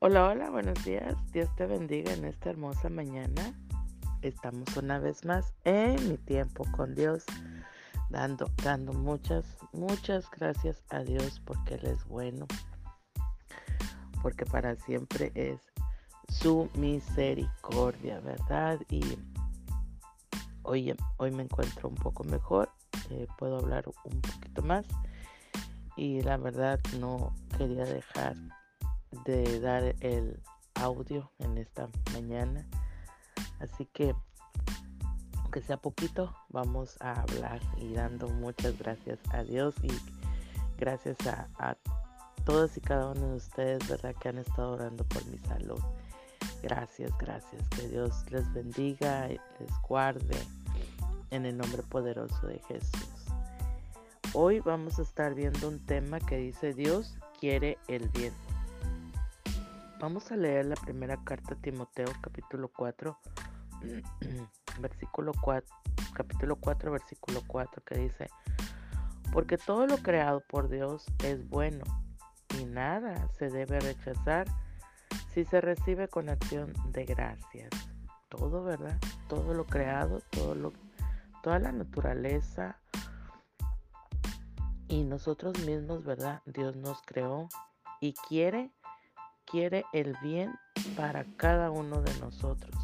Hola, hola, buenos días. Dios te bendiga en esta hermosa mañana. Estamos una vez más en mi tiempo con Dios, dando, dando muchas, muchas gracias a Dios porque Él es bueno, porque para siempre es su misericordia, ¿verdad? Y hoy, hoy me encuentro un poco mejor, eh, puedo hablar un poquito más y la verdad no quería dejar de dar el audio en esta mañana. Así que, aunque sea poquito, vamos a hablar y dando muchas gracias a Dios y gracias a, a todos y cada uno de ustedes, ¿verdad? Que han estado orando por mi salud. Gracias, gracias. Que Dios les bendiga, y les guarde en el nombre poderoso de Jesús. Hoy vamos a estar viendo un tema que dice Dios quiere el bien. Vamos a leer la primera carta a Timoteo, capítulo 4, versículo 4, capítulo 4, versículo 4, que dice, porque todo lo creado por Dios es bueno y nada se debe rechazar si se recibe con acción de gracias. Todo, ¿verdad? Todo lo creado, todo lo, toda la naturaleza y nosotros mismos, ¿verdad? Dios nos creó y quiere quiere el bien para cada uno de nosotros.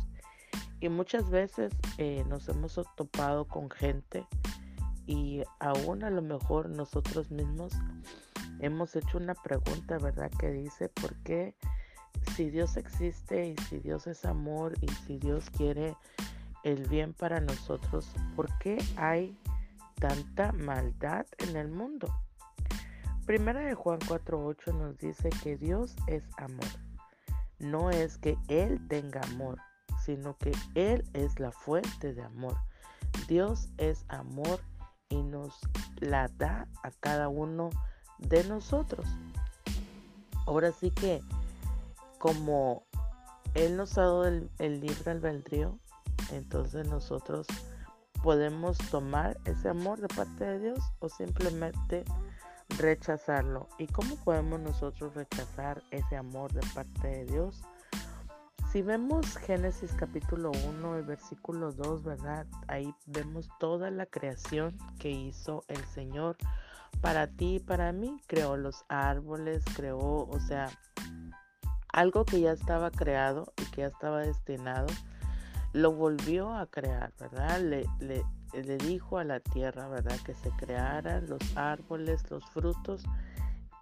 Y muchas veces eh, nos hemos topado con gente y aún a lo mejor nosotros mismos hemos hecho una pregunta, ¿verdad? Que dice, ¿por qué si Dios existe y si Dios es amor y si Dios quiere el bien para nosotros, ¿por qué hay tanta maldad en el mundo? Primera de Juan 4.8 nos dice que Dios es amor. No es que Él tenga amor, sino que Él es la fuente de amor. Dios es amor y nos la da a cada uno de nosotros. Ahora sí que como Él nos ha dado el, el libre albedrío, entonces nosotros podemos tomar ese amor de parte de Dios o simplemente rechazarlo. ¿Y cómo podemos nosotros rechazar ese amor de parte de Dios? Si vemos Génesis capítulo 1, el versículo 2, ¿verdad? Ahí vemos toda la creación que hizo el Señor para ti y para mí. Creó los árboles, creó, o sea, algo que ya estaba creado y que ya estaba destinado, lo volvió a crear, ¿verdad? Le, le, le dijo a la tierra, ¿verdad? Que se crearan los árboles, los frutos,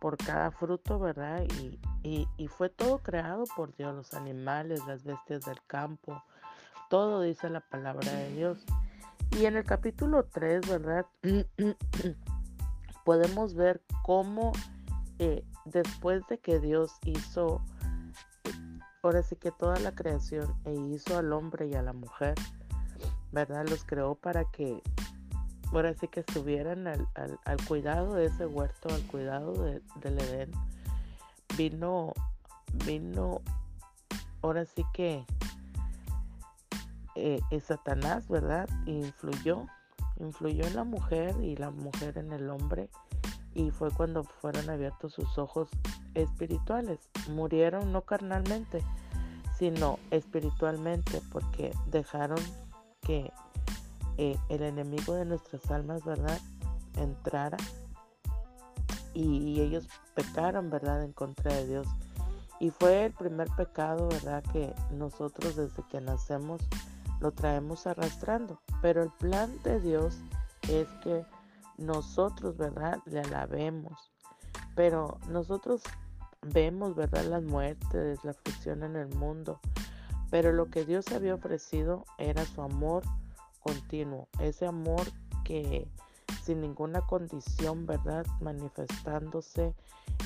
por cada fruto, ¿verdad? Y, y, fue todo creado por Dios, los animales, las bestias del campo, todo dice la palabra de Dios. Y en el capítulo 3, ¿verdad? podemos ver cómo eh, después de que Dios hizo, ahora sí que toda la creación, e hizo al hombre y a la mujer, ¿verdad? Los creó para que ahora sí que estuvieran al, cuidado de ese huerto, al cuidado del Edén. Vino, vino, ahora sí que eh, Satanás, ¿verdad? Influyó, influyó en la mujer y la mujer en el hombre. Y fue cuando fueron abiertos sus ojos espirituales. Murieron no carnalmente, sino espiritualmente, porque dejaron que eh, el enemigo de nuestras almas, ¿verdad? Entrara y, ellos pecaron, ¿verdad? En contra de Dios. Y fue el primer pecado, ¿verdad? Que nosotros desde que nacemos lo traemos arrastrando. Pero el plan de Dios es que nosotros, ¿verdad? Le alabemos. Pero nosotros vemos, ¿verdad? Las muertes, la aflicción en el mundo. Pero lo que Dios había ofrecido era su amor continuo, ese amor que sin ninguna condición, ¿verdad? Manifestándose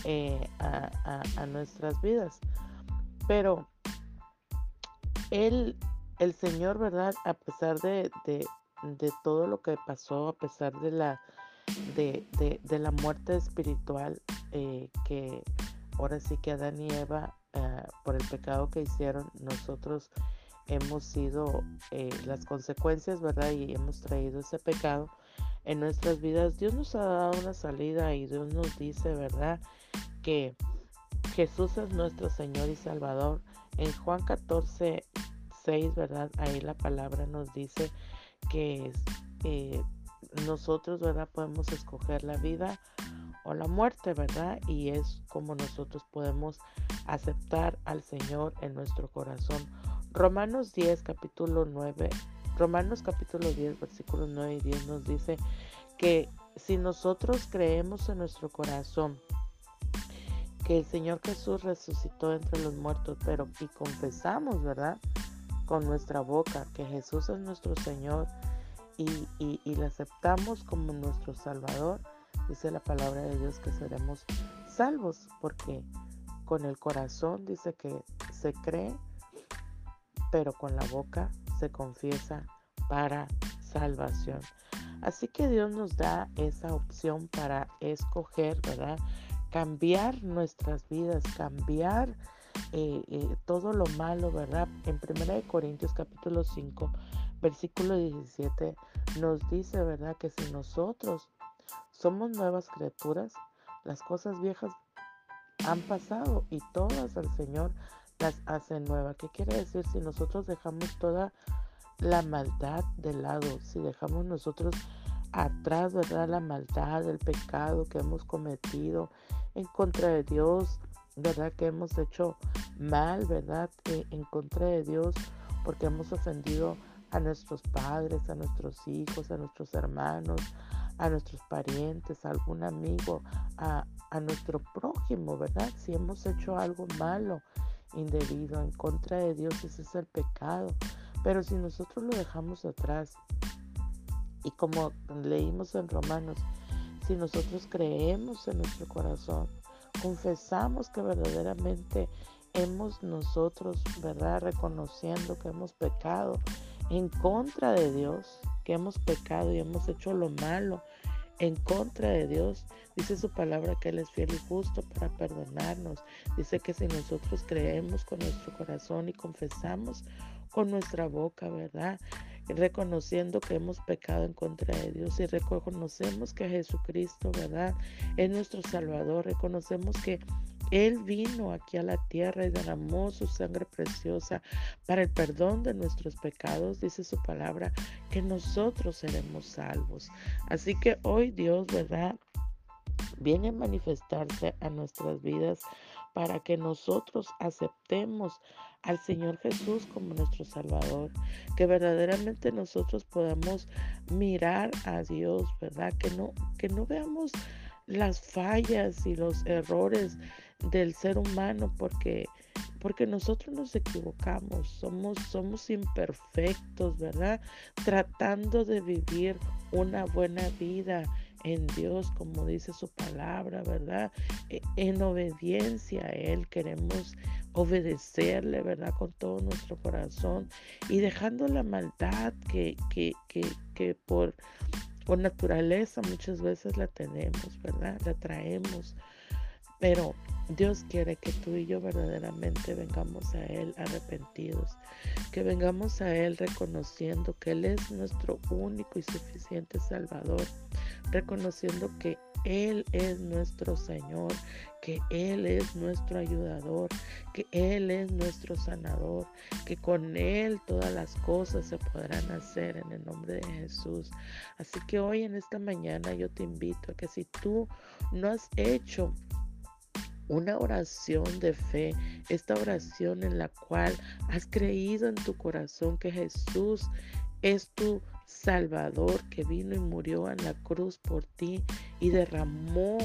eh, a, nuestras vidas. Pero Él, el Señor, ¿verdad? A pesar de, todo lo que pasó, a pesar de la, de, la muerte espiritual eh, que ahora sí que Adán y Eva eh, por el pecado que hicieron, nosotros hemos sido eh, las consecuencias, ¿verdad? Y hemos traído ese pecado en nuestras vidas. Dios nos ha dado una salida y Dios nos dice, ¿verdad? Que, Jesús es nuestro Señor y Salvador. En Juan 14, 6, ¿verdad? Ahí la palabra nos dice que eh, nosotros, ¿verdad? Podemos escoger la vida o la muerte, ¿verdad? Y es como nosotros podemos aceptar al Señor en nuestro corazón. Romanos 10, capítulo 9, Romanos capítulo 10, versículos 9 y 10 nos dice que si nosotros creemos en nuestro corazón que el Señor Jesús resucitó entre los muertos, pero y confesamos, ¿verdad? Con nuestra boca que Jesús es nuestro Señor y, y, y le aceptamos como nuestro Salvador, dice la palabra de Dios que seremos salvos, porque con el corazón dice que se cree, pero con la boca se confiesa para salvación. Así que Dios nos da esa opción para escoger, ¿verdad? Cambiar nuestras vidas, cambiar eh, eh, todo lo malo, ¿verdad? En 1 Corintios capítulo 5, versículo 17, nos dice, ¿verdad? Que si nosotros somos nuevas criaturas, las cosas viejas han pasado y todas al Señor las hace nuevas. ¿Qué quiere decir? Si nosotros dejamos toda la maldad de lado, si dejamos nosotros atrás, ¿verdad? La maldad, el pecado que hemos cometido en contra de Dios, ¿verdad? Que hemos hecho mal, ¿verdad? Eh, en contra de Dios porque hemos ofendido a nuestros padres, a nuestros hijos, a nuestros hermanos, a nuestros parientes, a algún amigo, a, a nuestro prójimo, ¿verdad? Si hemos hecho algo malo, indebido, en contra de Dios, ese es el pecado. Pero si nosotros lo dejamos atrás, y como leímos en Romanos, si nosotros creemos en nuestro corazón, confesamos que verdaderamente hemos nosotros, ¿verdad? Reconociendo que hemos pecado en contra de Dios, que hemos pecado y hemos hecho lo malo en contra de Dios. Dice su palabra que Él es fiel y justo para perdonarnos. Dice que si nosotros creemos con nuestro corazón y confesamos con nuestra boca, ¿verdad? reconociendo que hemos pecado en contra de Dios y reconocemos que Jesucristo, ¿verdad? Es nuestro Salvador. Reconocemos que Él vino aquí a la tierra y derramó su sangre preciosa para el perdón de nuestros pecados, dice su palabra, que nosotros seremos salvos. Así que hoy Dios, ¿verdad? Viene a manifestarse a nuestras vidas para que nosotros aceptemos al Señor Jesús como nuestro Salvador, que verdaderamente nosotros podamos mirar a Dios, ¿verdad? Que no, que no veamos las fallas y los errores del ser humano porque porque nosotros nos equivocamos, somos somos imperfectos, ¿verdad? Tratando de vivir una buena vida en Dios, como dice su palabra, ¿verdad? E, en obediencia a Él queremos obedecerle, ¿verdad? Con todo nuestro corazón y dejando la maldad que, que, que, que por, por naturaleza muchas veces la tenemos, ¿verdad? La traemos. Pero Dios quiere que tú y yo verdaderamente vengamos a Él arrepentidos, que vengamos a Él reconociendo que Él es nuestro único y suficiente Salvador, reconociendo que Él es nuestro Señor, que Él es nuestro ayudador, que Él es nuestro sanador, que con Él todas las cosas se podrán hacer en el nombre de Jesús. Así que hoy en esta mañana yo te invito a que si tú no has hecho una oración de fe, esta oración en la cual has creído en tu corazón que Jesús es tu Salvador que vino y murió en la cruz por ti y derramó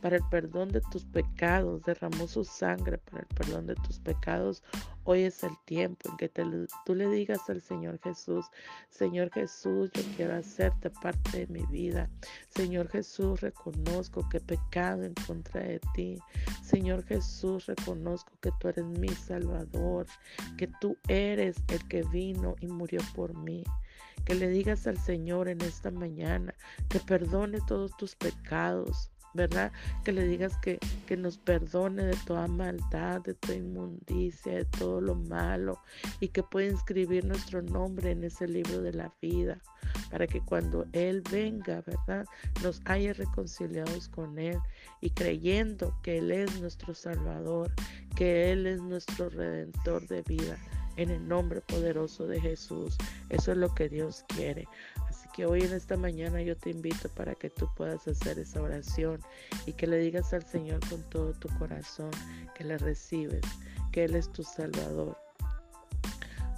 para el perdón de tus pecados, derramó su sangre para el perdón de tus pecados. Hoy es el tiempo en que tú le digas al Señor Jesús, Señor Jesús, yo quiero hacerte parte de mi vida. Señor Jesús, reconozco que he pecado en contra de ti. Señor Jesús, reconozco que tú eres mi Salvador, que tú eres el que vino y murió por mí que le digas al Señor en esta mañana que perdone todos tus pecados, ¿verdad? Que le digas que, que nos perdone de toda maldad, de toda inmundicia, de todo lo malo y que pueda inscribir nuestro nombre en ese libro de la vida para que cuando Él venga, ¿verdad? Nos haya reconciliados con Él y creyendo que Él es nuestro Salvador, que Él es nuestro Redentor de vida. En el nombre poderoso de Jesús. Eso es lo que Dios quiere que hoy en esta mañana yo te invito para que tú puedas hacer esa oración y que le digas al Señor con todo tu corazón que le recibes, que Él es tu Salvador.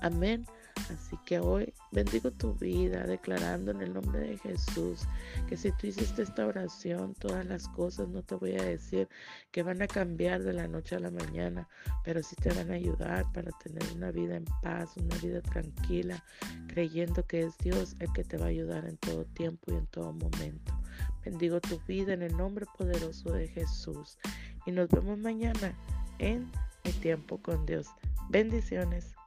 Amén. Así que hoy bendigo tu vida declarando en el nombre de Jesús que si tú hiciste esta oración, todas las cosas, no te voy a decir que van a cambiar de la noche a la mañana, pero sí te van a ayudar para tener una vida en paz, una vida tranquila, creyendo que es Dios el que te va a ayudar en todo tiempo y en todo momento. Bendigo tu vida en el nombre poderoso de Jesús y nos vemos mañana en Mi tiempo con Dios. Bendiciones.